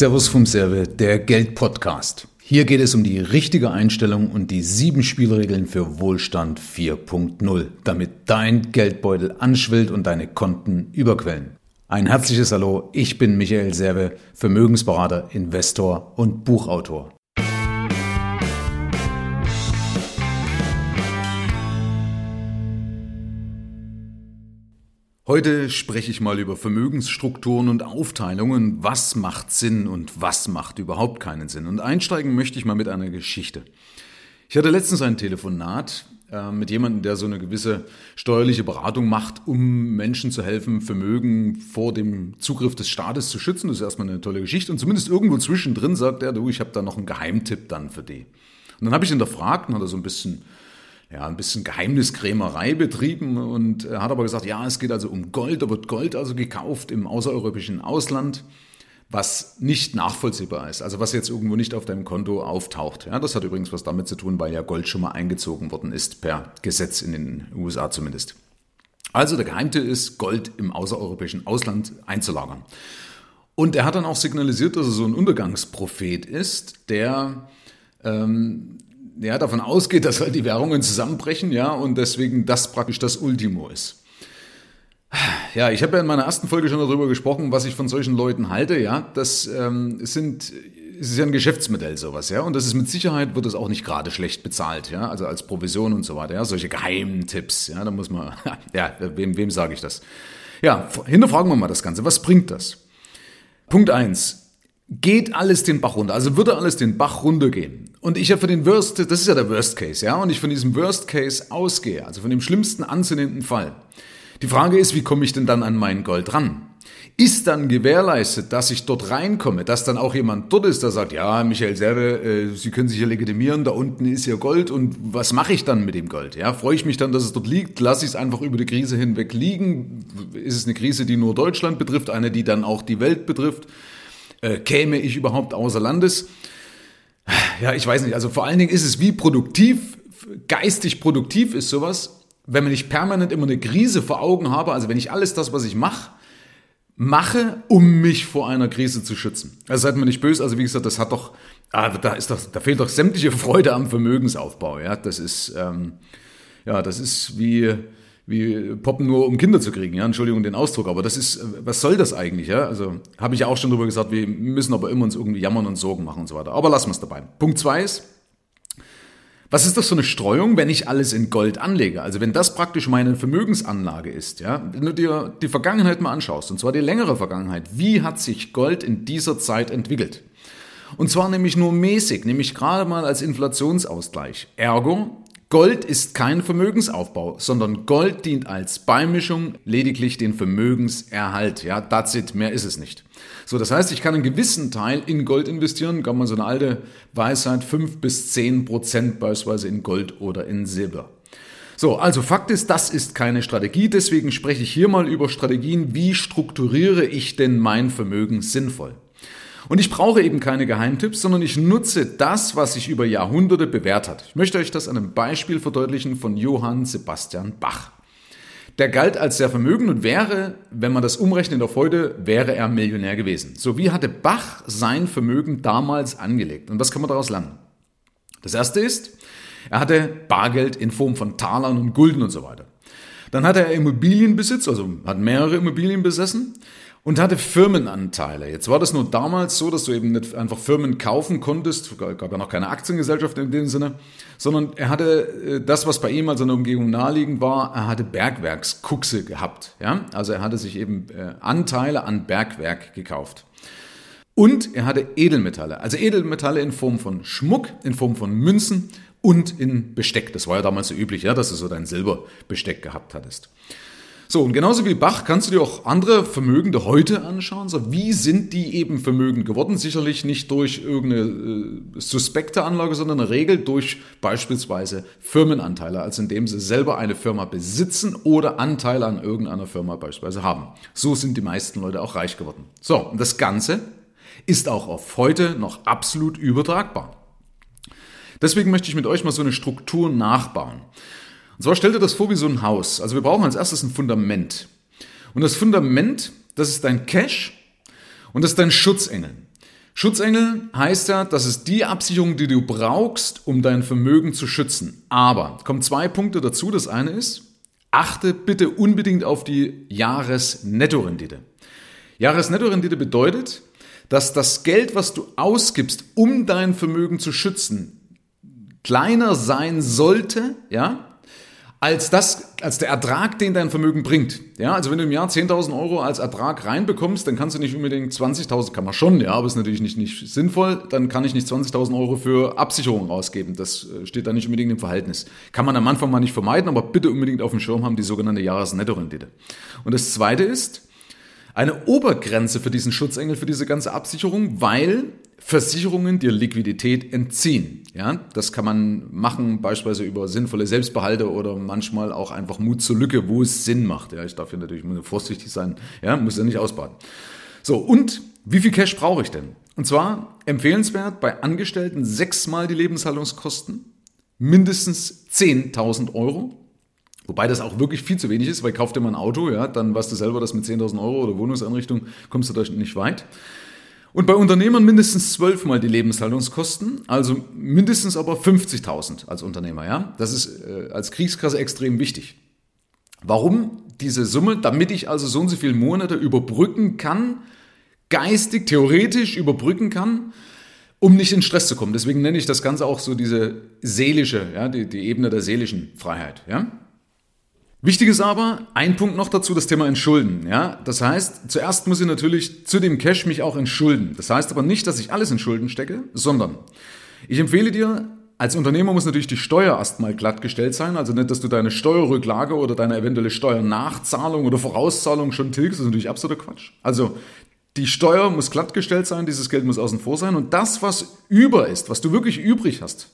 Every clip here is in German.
Servus vom Serve, der Geld-Podcast. Hier geht es um die richtige Einstellung und die sieben Spielregeln für Wohlstand 4.0, damit dein Geldbeutel anschwillt und deine Konten überquellen. Ein herzliches Hallo, ich bin Michael Serve, Vermögensberater, Investor und Buchautor. Heute spreche ich mal über Vermögensstrukturen und Aufteilungen. Was macht Sinn und was macht überhaupt keinen Sinn? Und einsteigen möchte ich mal mit einer Geschichte. Ich hatte letztens ein Telefonat äh, mit jemandem, der so eine gewisse steuerliche Beratung macht, um Menschen zu helfen, Vermögen vor dem Zugriff des Staates zu schützen. Das ist erstmal eine tolle Geschichte. Und zumindest irgendwo zwischendrin sagt er, du, ich habe da noch einen Geheimtipp dann für die. Und dann habe ich ihn gefragt und hat er so ein bisschen ja, ein bisschen Geheimniskrämerei betrieben und er hat aber gesagt, ja, es geht also um Gold, da wird Gold also gekauft im außereuropäischen Ausland, was nicht nachvollziehbar ist, also was jetzt irgendwo nicht auf deinem Konto auftaucht. Ja, das hat übrigens was damit zu tun, weil ja Gold schon mal eingezogen worden ist, per Gesetz in den USA zumindest. Also der Geheimtipp ist, Gold im außereuropäischen Ausland einzulagern. Und er hat dann auch signalisiert, dass er so ein Untergangsprophet ist, der ähm, ja, davon ausgeht, dass halt die Währungen zusammenbrechen, ja, und deswegen das praktisch das Ultimo ist. Ja, ich habe ja in meiner ersten Folge schon darüber gesprochen, was ich von solchen Leuten halte, ja. Das ähm, sind, es ist ja ein Geschäftsmodell sowas, ja, und das ist mit Sicherheit wird es auch nicht gerade schlecht bezahlt, ja, also als Provision und so weiter, ja, solche geheimen Tipps, ja, da muss man, ja, wem, wem sage ich das? Ja, hinterfragen wir mal das Ganze, was bringt das? Punkt eins geht alles den Bach runter, also würde alles den Bach runtergehen. Und ich ja für den Worst, das ist ja der Worst Case, ja, und ich von diesem Worst Case ausgehe, also von dem schlimmsten anzunehmenden Fall. Die Frage ist, wie komme ich denn dann an mein Gold ran? Ist dann gewährleistet, dass ich dort reinkomme, dass dann auch jemand dort ist, der sagt, ja, Michael Serre, äh, Sie können sich hier legitimieren, da unten ist ja Gold und was mache ich dann mit dem Gold? Ja, freue ich mich dann, dass es dort liegt, lasse ich es einfach über die Krise hinweg liegen? Ist es eine Krise, die nur Deutschland betrifft, eine, die dann auch die Welt betrifft? Äh, käme ich überhaupt außer Landes? Ja, ich weiß nicht. Also vor allen Dingen ist es wie produktiv, geistig produktiv ist sowas, wenn man nicht permanent immer eine Krise vor Augen habe. Also wenn ich alles das, was ich mache, mache, um mich vor einer Krise zu schützen. Also seid mir nicht böse. Also wie gesagt, das hat doch, ah, da ist doch, da fehlt doch sämtliche Freude am Vermögensaufbau. Ja, das ist, ähm, ja, das ist wie wie Poppen nur um Kinder zu kriegen, ja, Entschuldigung den Ausdruck, aber das ist, was soll das eigentlich, ja? Also habe ich ja auch schon drüber gesagt, wir müssen aber immer uns irgendwie jammern und Sorgen machen und so weiter. Aber lassen wir es dabei. Punkt zwei ist, was ist das für eine Streuung, wenn ich alles in Gold anlege? Also wenn das praktisch meine Vermögensanlage ist, ja, wenn du dir die Vergangenheit mal anschaust, und zwar die längere Vergangenheit, wie hat sich Gold in dieser Zeit entwickelt? Und zwar nämlich nur mäßig, nämlich gerade mal als Inflationsausgleich. Ergo, Gold ist kein Vermögensaufbau, sondern Gold dient als Beimischung lediglich den Vermögenserhalt. Ja, that's it, mehr ist es nicht. So, das heißt, ich kann einen gewissen Teil in Gold investieren, kann man so eine alte Weisheit, fünf bis zehn Prozent beispielsweise in Gold oder in Silber. So, also Fakt ist, das ist keine Strategie, deswegen spreche ich hier mal über Strategien, wie strukturiere ich denn mein Vermögen sinnvoll. Und ich brauche eben keine Geheimtipps, sondern ich nutze das, was sich über Jahrhunderte bewährt hat. Ich möchte euch das an einem Beispiel verdeutlichen von Johann Sebastian Bach. Der galt als sehr vermögend und wäre, wenn man das umrechnet auf heute, wäre er Millionär gewesen. So wie hatte Bach sein Vermögen damals angelegt? Und was kann man daraus lernen? Das erste ist, er hatte Bargeld in Form von Talern und Gulden und so weiter. Dann hatte er Immobilienbesitz, also hat mehrere Immobilien besessen und hatte Firmenanteile. Jetzt war das nur damals so, dass du eben nicht einfach Firmen kaufen konntest, gab ja noch keine Aktiengesellschaft in dem Sinne, sondern er hatte äh, das, was bei ihm als in Umgebung naheliegend war, er hatte Bergwerkskuxe gehabt. Ja? Also er hatte sich eben äh, Anteile an Bergwerk gekauft. Und er hatte Edelmetalle, also Edelmetalle in Form von Schmuck, in Form von Münzen und in Besteck. Das war ja damals so üblich, ja, dass du so dein Silberbesteck gehabt hattest. So, und genauso wie Bach kannst du dir auch andere Vermögende heute anschauen. So, wie sind die eben vermögend geworden? Sicherlich nicht durch irgendeine äh, suspekte Anlage, sondern in der Regel durch beispielsweise Firmenanteile, also indem sie selber eine Firma besitzen oder Anteile an irgendeiner Firma beispielsweise haben. So sind die meisten Leute auch reich geworden. So, und das Ganze ist auch auf heute noch absolut übertragbar. Deswegen möchte ich mit euch mal so eine Struktur nachbauen. Und zwar stell dir das vor wie so ein Haus. Also wir brauchen als erstes ein Fundament. Und das Fundament, das ist dein Cash und das ist dein Schutzengel. Schutzengel heißt ja, das ist die Absicherung, die du brauchst, um dein Vermögen zu schützen. Aber kommen zwei Punkte dazu. Das eine ist, achte bitte unbedingt auf die Jahresnettorendite. Jahresnettorendite bedeutet, dass das Geld, was du ausgibst, um dein Vermögen zu schützen, kleiner sein sollte, ja, als das, als der Ertrag, den dein Vermögen bringt. Ja, also wenn du im Jahr 10.000 Euro als Ertrag reinbekommst, dann kannst du nicht unbedingt 20.000, kann man schon, ja, aber ist natürlich nicht, nicht sinnvoll, dann kann ich nicht 20.000 Euro für Absicherung rausgeben. Das äh, steht da nicht unbedingt im Verhältnis. Kann man am Anfang mal nicht vermeiden, aber bitte unbedingt auf dem Schirm haben, die sogenannte Jahresnettorendite. Und das zweite ist, eine Obergrenze für diesen Schutzengel, für diese ganze Absicherung, weil Versicherungen dir Liquidität entziehen. Ja, das kann man machen, beispielsweise über sinnvolle Selbstbehalte oder manchmal auch einfach Mut zur Lücke, wo es Sinn macht. Ja, ich darf hier natürlich vorsichtig sein. Ja, muss ja nicht ausbaden. So, und wie viel Cash brauche ich denn? Und zwar empfehlenswert bei Angestellten sechsmal die Lebenshaltungskosten, mindestens 10.000 Euro. Wobei das auch wirklich viel zu wenig ist, weil kauf dir mal ein Auto, ja, dann weißt du selber, dass mit 10.000 Euro oder Wohnungseinrichtung kommst du da nicht weit. Und bei Unternehmern mindestens zwölfmal die Lebenshaltungskosten, also mindestens aber 50.000 als Unternehmer. Ja? Das ist äh, als Kriegskasse extrem wichtig. Warum diese Summe? Damit ich also so und so viele Monate überbrücken kann, geistig, theoretisch überbrücken kann, um nicht in Stress zu kommen. Deswegen nenne ich das Ganze auch so diese seelische, ja, die, die Ebene der seelischen Freiheit. Ja? Wichtig ist aber, ein Punkt noch dazu, das Thema Entschulden. Ja? Das heißt, zuerst muss ich natürlich zu dem Cash mich auch entschulden. Das heißt aber nicht, dass ich alles in Schulden stecke, sondern ich empfehle dir, als Unternehmer muss natürlich die Steuer erstmal glattgestellt sein. Also nicht, dass du deine Steuerrücklage oder deine eventuelle Steuernachzahlung oder Vorauszahlung schon tilgst. Das ist natürlich absoluter Quatsch. Also die Steuer muss glattgestellt sein, dieses Geld muss außen vor sein. Und das, was über ist, was du wirklich übrig hast,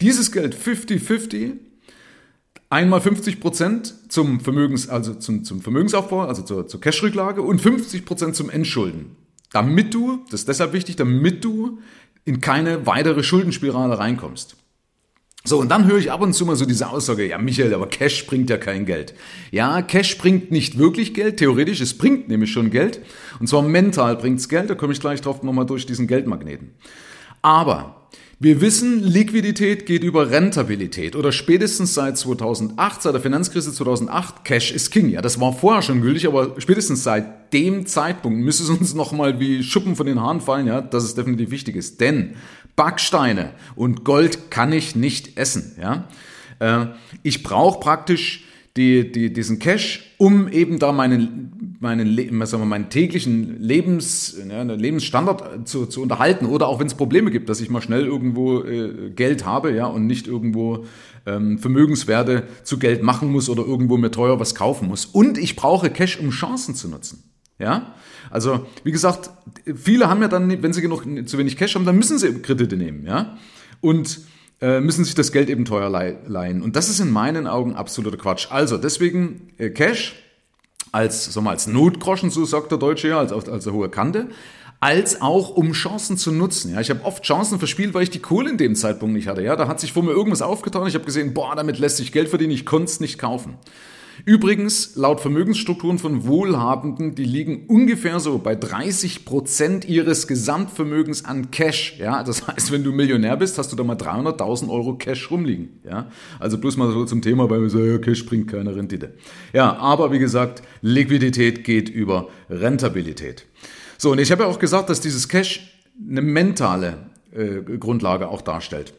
dieses Geld 50-50 einmal 50 Prozent zum Vermögens, also zum, zum Vermögensaufbau, also zur, zur Cash-Rücklage und 50 Prozent zum Entschulden. Damit du, das ist deshalb wichtig, damit du in keine weitere Schuldenspirale reinkommst. So, und dann höre ich ab und zu mal so diese Aussage, ja Michael, aber Cash bringt ja kein Geld. Ja, Cash bringt nicht wirklich Geld, theoretisch, es bringt nämlich schon Geld. Und zwar mental bringt es Geld, da komme ich gleich drauf nochmal durch diesen Geldmagneten. Aber wir wissen, Liquidität geht über Rentabilität oder spätestens seit 2008, seit der Finanzkrise 2008, Cash is King. Ja, das war vorher schon gültig, aber spätestens seit dem Zeitpunkt müsste es uns nochmal wie Schuppen von den Haaren fallen, ja, dass es definitiv wichtig ist. Denn Backsteine und Gold kann ich nicht essen, ja. Äh, ich brauche praktisch die, die, diesen Cash, um eben da meinen, meinen, sagen wir, meinen täglichen Lebens, ja, Lebensstandard zu, zu unterhalten. Oder auch wenn es Probleme gibt, dass ich mal schnell irgendwo äh, Geld habe ja, und nicht irgendwo ähm, Vermögenswerte zu Geld machen muss oder irgendwo mir teuer was kaufen muss. Und ich brauche Cash, um Chancen zu nutzen. Ja, also wie gesagt, viele haben ja dann, wenn sie genug zu wenig Cash haben, dann müssen sie Kredite nehmen. Ja, und müssen sich das Geld eben teuer leihen. Und das ist in meinen Augen absoluter Quatsch. Also deswegen äh, Cash als, sagen wir, als Notgroschen, so sagt der Deutsche ja, als, als eine hohe Kante, als auch um Chancen zu nutzen. Ja, ich habe oft Chancen verspielt, weil ich die Kohle in dem Zeitpunkt nicht hatte. Ja, da hat sich vor mir irgendwas aufgetan. Ich habe gesehen, boah, damit lässt sich Geld verdienen. Ich konnte es nicht kaufen. Übrigens, laut Vermögensstrukturen von Wohlhabenden, die liegen ungefähr so bei 30 Prozent ihres Gesamtvermögens an Cash. Ja, das heißt, wenn du Millionär bist, hast du da mal 300.000 Euro Cash rumliegen. Ja, also bloß mal so zum Thema, weil wir sagen, ja, Cash bringt keine Rendite. Ja, aber wie gesagt, Liquidität geht über Rentabilität. So, und ich habe ja auch gesagt, dass dieses Cash eine mentale äh, Grundlage auch darstellt.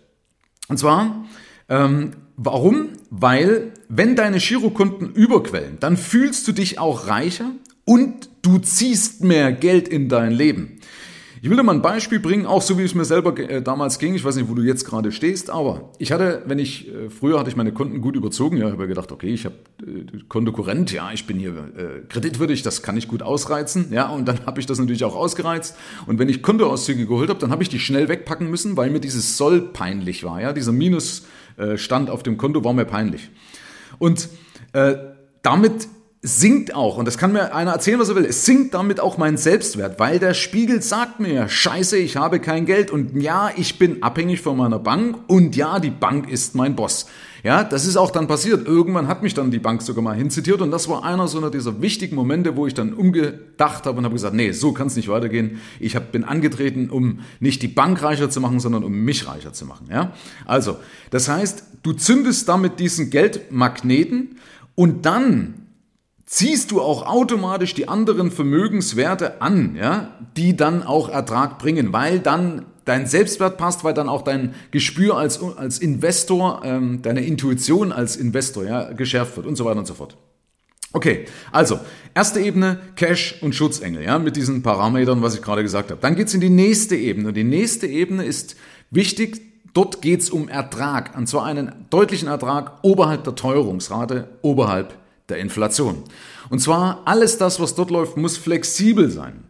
Und zwar ähm, warum? Weil, wenn deine Girokonten überquellen, dann fühlst du dich auch reicher und du ziehst mehr Geld in dein Leben. Ich will dir mal ein Beispiel bringen, auch so wie es mir selber äh, damals ging. Ich weiß nicht, wo du jetzt gerade stehst, aber ich hatte, wenn ich, äh, früher hatte ich meine Konten gut überzogen. Ja, ich habe gedacht, okay, ich habe äh, Kontokurrent, ja, ich bin hier äh, kreditwürdig, das kann ich gut ausreizen. Ja, und dann habe ich das natürlich auch ausgereizt. Und wenn ich Kontoauszüge geholt habe, dann habe ich die schnell wegpacken müssen, weil mir dieses Soll peinlich war. Ja, dieser Minusstand auf dem Konto war mir peinlich. Und äh, damit sinkt auch, und das kann mir einer erzählen, was er will, es sinkt damit auch mein Selbstwert, weil der Spiegel sagt mir, scheiße, ich habe kein Geld und ja, ich bin abhängig von meiner Bank und ja, die Bank ist mein Boss. Ja, das ist auch dann passiert. Irgendwann hat mich dann die Bank sogar mal hinzitiert und das war einer so einer dieser wichtigen Momente, wo ich dann umgedacht habe und habe gesagt, nee, so kann es nicht weitergehen. Ich hab, bin angetreten, um nicht die Bank reicher zu machen, sondern um mich reicher zu machen. Ja, also, das heißt, du zündest damit diesen Geldmagneten und dann ziehst du auch automatisch die anderen Vermögenswerte an, ja, die dann auch Ertrag bringen, weil dann dein Selbstwert passt, weil dann auch dein Gespür als, als Investor, ähm, deine Intuition als Investor ja, geschärft wird und so weiter und so fort. Okay, also erste Ebene Cash und Schutzengel, ja, mit diesen Parametern, was ich gerade gesagt habe. Dann geht's in die nächste Ebene. Die nächste Ebene ist wichtig, dort geht's um Ertrag, und zwar einen deutlichen Ertrag oberhalb der Teuerungsrate, oberhalb der Inflation. Und zwar alles das, was dort läuft, muss flexibel sein.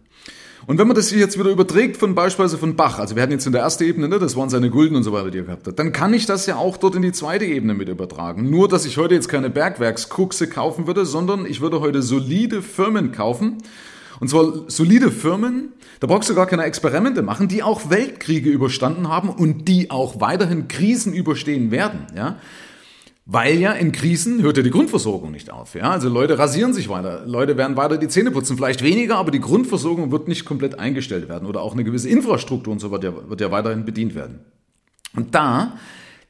Und wenn man das jetzt wieder überträgt von beispielsweise von Bach, also wir hatten jetzt in der ersten Ebene, ne, das waren seine Gulden und so weiter, die er gehabt hat, dann kann ich das ja auch dort in die zweite Ebene mit übertragen. Nur, dass ich heute jetzt keine Bergwerkskruxe kaufen würde, sondern ich würde heute solide Firmen kaufen. Und zwar solide Firmen, da brauchst du gar keine Experimente machen, die auch Weltkriege überstanden haben und die auch weiterhin Krisen überstehen werden. Ja? Weil ja in Krisen hört ja die Grundversorgung nicht auf. Ja? Also Leute rasieren sich weiter, Leute werden weiter die Zähne putzen, vielleicht weniger, aber die Grundversorgung wird nicht komplett eingestellt werden oder auch eine gewisse Infrastruktur und so wird ja, wird ja weiterhin bedient werden. Und da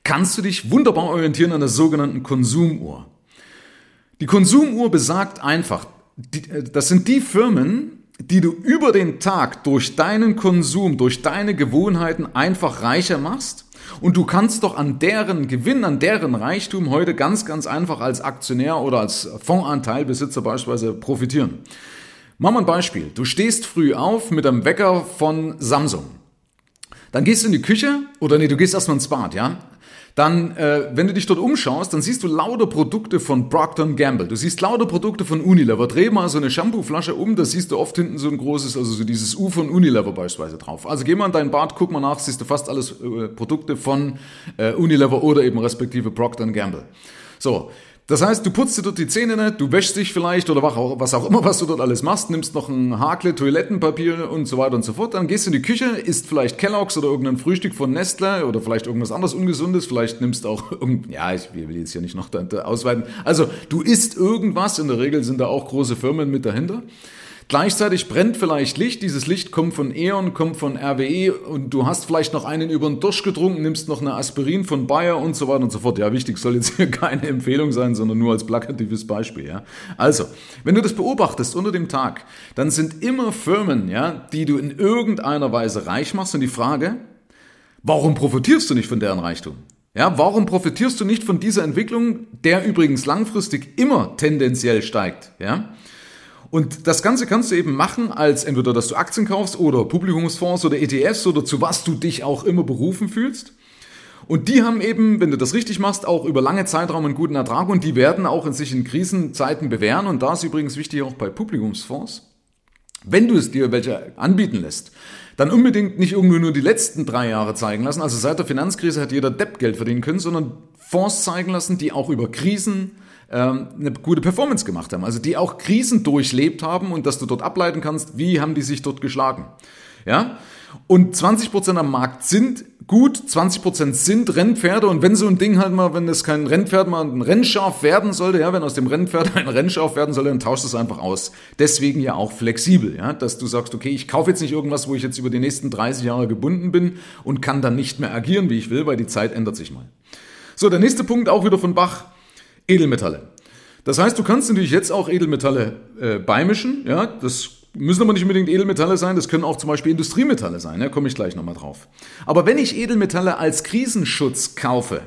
kannst du dich wunderbar orientieren an der sogenannten Konsumuhr. Die Konsumuhr besagt einfach, äh, das sind die Firmen, die du über den Tag durch deinen Konsum, durch deine Gewohnheiten einfach reicher machst und du kannst doch an deren Gewinn, an deren Reichtum heute ganz, ganz einfach als Aktionär oder als Fondsanteilbesitzer beispielsweise profitieren. Machen wir ein Beispiel. Du stehst früh auf mit einem Wecker von Samsung. Dann gehst du in die Küche oder nee, du gehst erstmal ins Bad, ja? Dann, äh, wenn du dich dort umschaust, dann siehst du lauter Produkte von Procter Gamble. Du siehst lauter Produkte von Unilever. Dreh mal so eine Shampooflasche um, da siehst du oft hinten so ein großes, also so dieses U von Unilever beispielsweise drauf. Also geh mal in dein Bad, guck mal nach, siehst du fast alles äh, Produkte von äh, Unilever oder eben respektive Procter Gamble. So, das heißt, du putzt dir dort die Zähne nicht, du wäschst dich vielleicht oder was auch immer, was du dort alles machst, nimmst noch ein Hakle, Toilettenpapier und so weiter und so fort. Dann gehst du in die Küche, isst vielleicht Kellogg's oder irgendein Frühstück von Nestle oder vielleicht irgendwas anderes Ungesundes. Vielleicht nimmst auch, ja, ich will jetzt hier nicht noch ausweiten. Also, du isst irgendwas. In der Regel sind da auch große Firmen mit dahinter. Gleichzeitig brennt vielleicht Licht. Dieses Licht kommt von E.ON, kommt von RWE und du hast vielleicht noch einen über den Durst getrunken, nimmst noch eine Aspirin von Bayer und so weiter und so fort. Ja, wichtig soll jetzt hier keine Empfehlung sein, sondern nur als plakatives Beispiel. Ja. Also, wenn du das beobachtest unter dem Tag, dann sind immer Firmen, ja, die du in irgendeiner Weise reich machst und die Frage, warum profitierst du nicht von deren Reichtum? Ja, warum profitierst du nicht von dieser Entwicklung, der übrigens langfristig immer tendenziell steigt? Ja? Und das Ganze kannst du eben machen, als entweder, dass du Aktien kaufst oder Publikumsfonds oder ETFs oder zu was du dich auch immer berufen fühlst. Und die haben eben, wenn du das richtig machst, auch über lange Zeitraum einen guten Ertrag und die werden auch in sich in Krisenzeiten bewähren. Und da ist übrigens wichtig auch bei Publikumsfonds, wenn du es dir welche anbieten lässt, dann unbedingt nicht irgendwie nur die letzten drei Jahre zeigen lassen. Also seit der Finanzkrise hat jeder Depp Geld verdienen können, sondern Fonds zeigen lassen, die auch über Krisen ähm, eine gute Performance gemacht haben. Also die auch Krisen durchlebt haben und dass du dort ableiten kannst, wie haben die sich dort geschlagen. Ja? Und 20% am Markt sind gut, 20% sind Rennpferde und wenn so ein Ding halt mal, wenn es kein Rennpferd mal ein Rennschaf werden sollte, ja, wenn aus dem Rennpferd ein Rennschaf werden sollte, dann tauscht es einfach aus. Deswegen ja auch flexibel, ja, dass du sagst, okay, ich kaufe jetzt nicht irgendwas, wo ich jetzt über die nächsten 30 Jahre gebunden bin und kann dann nicht mehr agieren, wie ich will, weil die Zeit ändert sich mal. So, der nächste Punkt auch wieder von Bach. Edelmetalle. Das heißt, du kannst natürlich jetzt auch Edelmetalle äh, beimischen. Ja, das müssen aber nicht unbedingt Edelmetalle sein, das können auch zum Beispiel Industriemetalle sein. Da ja, komme ich gleich nochmal drauf. Aber wenn ich Edelmetalle als Krisenschutz kaufe,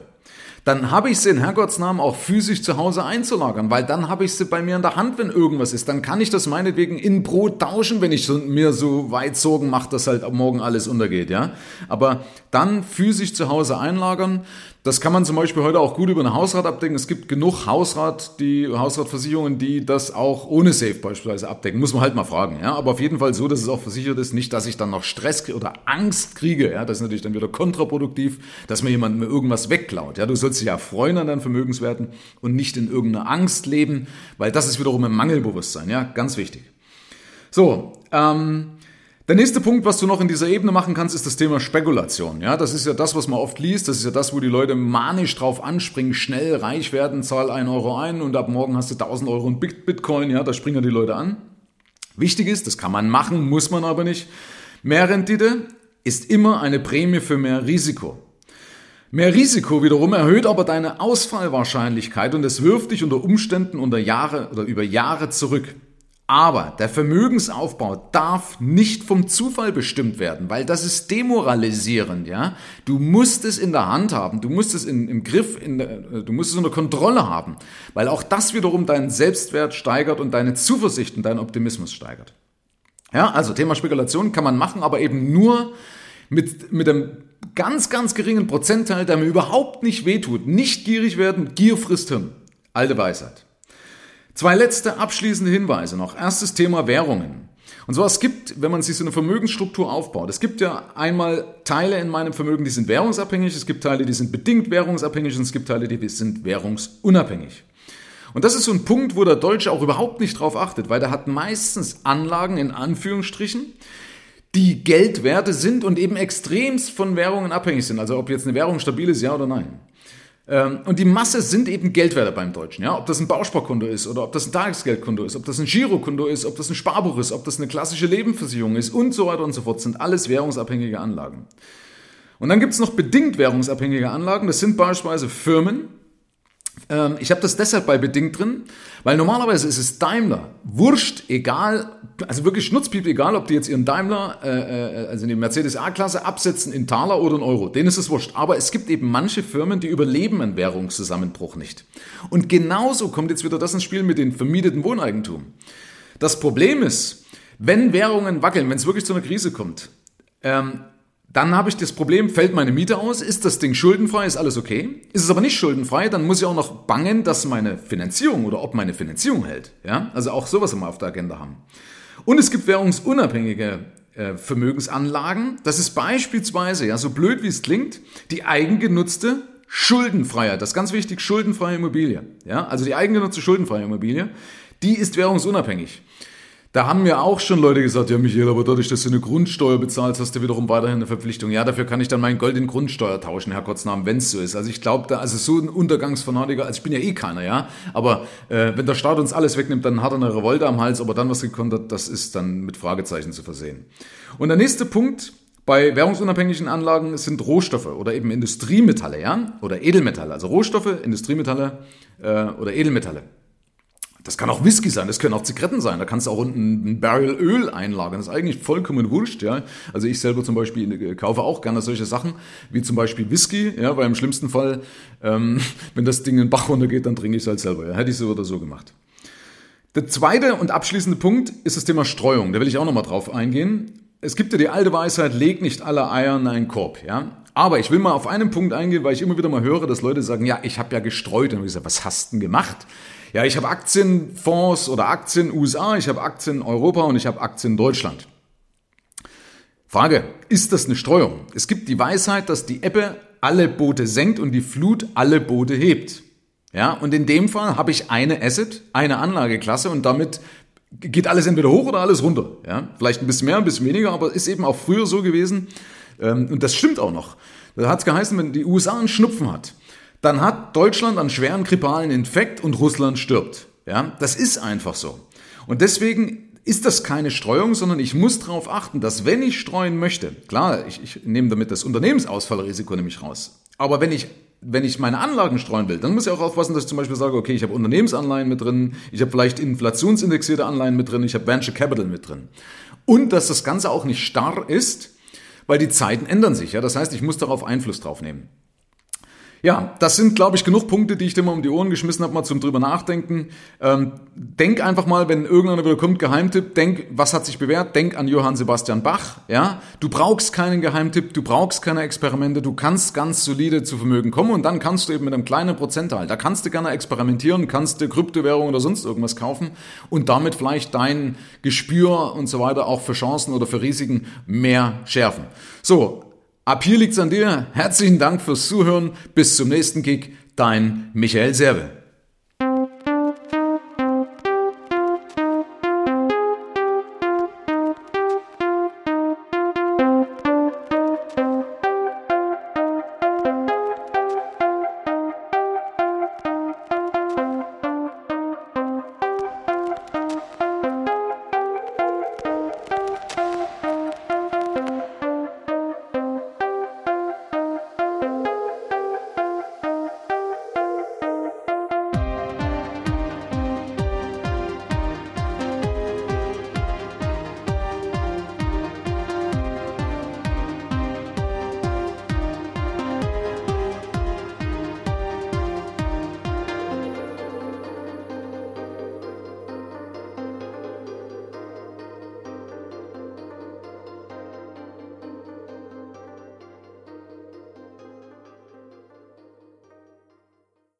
dann habe ich sie in Herrgottsnamen auch physisch zu Hause einzulagern, weil dann habe ich sie bei mir in der Hand, wenn irgendwas ist. Dann kann ich das meinetwegen in Brot tauschen, wenn ich mir so weit Sorgen mache, dass halt morgen alles untergeht, ja. Aber dann physisch zu Hause einlagern, Das kann man zum Beispiel heute auch gut über eine Hausrat abdecken. Es gibt genug Hausrat, die Hausratversicherungen, die das auch ohne Safe beispielsweise abdecken. Muss man halt mal fragen. Ja? Aber auf jeden Fall so, dass es auch versichert ist. Nicht, dass ich dann noch Stress oder Angst kriege. Ja? Das ist natürlich dann wieder kontraproduktiv, dass mir jemand mir irgendwas wegklaut. Ja? Du sollst dich ja freuen an deinen Vermögenswerten und nicht in irgendeiner Angst leben, weil das ist wiederum ein Mangelbewusstsein. Ja, ganz wichtig. So, ähm, der nächste Punkt, was du noch in dieser Ebene machen kannst, ist das Thema Spekulation. Ja, das ist ja das, was man oft liest. Das ist ja das, wo die Leute manisch drauf anspringen, schnell reich werden, zahl ein Euro ein und ab morgen hast du 1000 Euro in Bitcoin. Ja, da springen die Leute an. Wichtig ist, das kann man machen, muss man aber nicht. Mehr Rendite ist immer eine Prämie für mehr Risiko. Mehr Risiko wiederum erhöht aber deine Ausfallwahrscheinlichkeit und es wirft dich unter Umständen unter Jahre oder über Jahre zurück. Aber der Vermögensaufbau darf nicht vom Zufall bestimmt werden, weil das ist demoralisierend, ja. Du musst es in der Hand haben, du musst es in, im Griff, in der, du musst es unter Kontrolle haben, weil auch das wiederum deinen Selbstwert steigert und deine Zuversicht und deinen Optimismus steigert. Ja, also Thema Spekulation kann man machen, aber eben nur mit, mit einem ganz, ganz geringen Prozentteil, der mir überhaupt nicht wehtut. Nicht gierig werden, Gier frisst Hirn. Alte Weisheit. Zwei letzte abschließende Hinweise noch. Erstes Thema Währungen. Und zwar, es gibt, wenn man sich so eine Vermögensstruktur aufbaut, es gibt ja einmal Teile in meinem Vermögen, die sind währungsabhängig, es gibt Teile, die sind bedingt währungsabhängig und es gibt Teile, die sind währungsunabhängig. Und das ist so ein Punkt, wo der Deutsche auch überhaupt nicht drauf achtet, weil der hat meistens Anlagen in Anführungsstrichen, die Geldwerte sind und eben extremst von Währungen abhängig sind. Also ob jetzt eine Währung stabil ist, ja oder nein. Ähm, und die Masse sind eben Geldwerte beim Deutschen. Ja? Ob das ein Bausparkonto ist oder ob das ein Tagesgeldkonto ist, ob das ein Girokonto ist, ob das ein Sparbuch ist, ob das eine klassische Lebensversicherung ist und so weiter und so fort, sind alles währungsabhängige Anlagen. Und dann gibt es noch bedingt währungsabhängige Anlagen. Das sind beispielsweise Firmen, ähm, ich habe das deshalb bei bedingt drin, weil normalerweise ist es Daimler, wurscht, egal, also wirklich schnutzpiep, egal, ob die jetzt ihren Daimler, äh, äh also die Mercedes A-Klasse absetzen in Taler oder in Euro, denen ist es wurscht. Aber es gibt eben manche Firmen, die überleben einen Währungszusammenbruch nicht. Und genauso kommt jetzt wieder das ins Spiel mit dem vermieteten Wohneigentum. Das Problem ist, wenn Währungen wackeln, wenn es wirklich zu einer Krise kommt, ähm, dann habe ich das Problem, fällt meine Miete aus, ist das Ding schuldenfrei, ist alles okay? Ist es aber nicht schuldenfrei, dann muss ich auch noch bangen, dass meine Finanzierung oder ob meine Finanzierung hält. Ja? Also auch sowas immer auf der Agenda haben. Und es gibt währungsunabhängige äh, Vermögensanlagen. Das ist beispielsweise, ja, so blöd wie es klingt, die eigengenutzte Schuldenfreiheit. Das ist ganz wichtig, schuldenfreie Immobilie. Ja? Also die eigengenutzte schuldenfreie Immobilie, die ist währungsunabhängig. Da haben mir auch schon Leute gesagt, ja Michael, aber dadurch, dass du eine Grundsteuer bezahlst, hast du wiederum weiterhin eine Verpflichtung. Ja, dafür kann ich dann mein Gold in Grundsteuer tauschen, Herr Kurznamen, wenn es so ist. Also ich glaube, da, also so ein Untergangsfanatiker, also ich bin ja eh keiner, ja, aber äh, wenn der Staat uns alles wegnimmt, dann hat er eine Revolte am Hals, ob er dann was gekonnt hat, das ist dann mit Fragezeichen zu versehen. Und der nächste Punkt, bei währungsunabhängigen Anlagen sind Rohstoffe oder eben Industriemetalle, ja, oder Edelmetalle, also Rohstoffe, Industriemetalle äh, oder Edelmetalle. Das kann auch Whisky sein, das können auch Zigaretten sein. Da kannst du auch ein Barrel Öl einlagern. Das ist eigentlich vollkommen wurscht, ja. Also ich selber zum Beispiel äh, kaufe auch gerne solche Sachen, wie zum Beispiel Whisky, ja, weil im schlimmsten Fall, ähm, wenn das Ding in den Bach runtergeht, dann trinke ich es halt selber. Ja. Hätte ich so oder so gemacht. Der zweite und abschließende Punkt ist das Thema Streuung. Da will ich auch nochmal drauf eingehen. Es gibt ja die alte Weisheit, leg nicht alle Eier in einen Korb, ja. Aber ich will mal auf einen Punkt eingehen, weil ich immer wieder mal höre, dass Leute sagen, ja, ich habe ja gestreut. Und ich sage, was hast du denn gemacht? Ja, ich habe Aktienfonds oder Aktien USA, ich habe Aktien Europa und ich habe Aktien Deutschland. Frage, ist das eine Streuung? Es gibt die Weisheit, dass die Ebbe alle Boote senkt und die Flut alle Boote hebt. Ja, und in dem Fall habe ich eine Asset, eine Anlageklasse und damit geht alles entweder hoch oder alles runter. Ja, vielleicht ein bisschen mehr, ein bisschen weniger, aber ist eben auch früher so gewesen. Ähm, und das stimmt auch noch. Da hat es geheißen, wenn die USA einen Schnupfen hat, dann hat Deutschland einen schweren grippalen Infekt und Russland stirbt. Ja, das ist einfach so. Und deswegen ist das keine Streuung, sondern ich muss darauf achten, dass wenn ich streuen möchte, klar, ich, ich nehme damit das Unternehmensausfallrisiko nämlich raus. Aber wenn ich wenn ich meine Anlagen streuen will, dann muss ich auch aufpassen, dass ich zum Beispiel sage, okay, ich habe Unternehmensanleihen mit drin, ich habe vielleicht inflationsindexierte Anleihen mit drin, ich habe Venture Capital mit drin. Und dass das Ganze auch nicht starr ist, weil die Zeiten ändern sich. Ja? Das heißt, ich muss darauf Einfluss drauf nehmen. Ja, das sind, glaube ich, genug Punkte, die ich dir mal um die Ohren geschmissen habe, mal zum drüber nachdenken. Ähm, denk einfach mal, wenn irgendeiner wieder kommt, Geheimtipp, denk, was hat sich bewährt? Denk an Johann Sebastian Bach. Ja, du brauchst keinen Geheimtipp, du brauchst keine Experimente, du kannst ganz solide zu Vermögen kommen und dann kannst du eben mit einem kleinen Prozentteil, da kannst du gerne experimentieren, kannst dir Kryptowährung oder sonst irgendwas kaufen und damit vielleicht dein Gespür und so weiter auch für Chancen oder für Risiken mehr schärfen. So, Ab hier liegt's an dir. Herzlichen Dank fürs Zuhören. Bis zum nächsten Kick. Dein Michael Serve.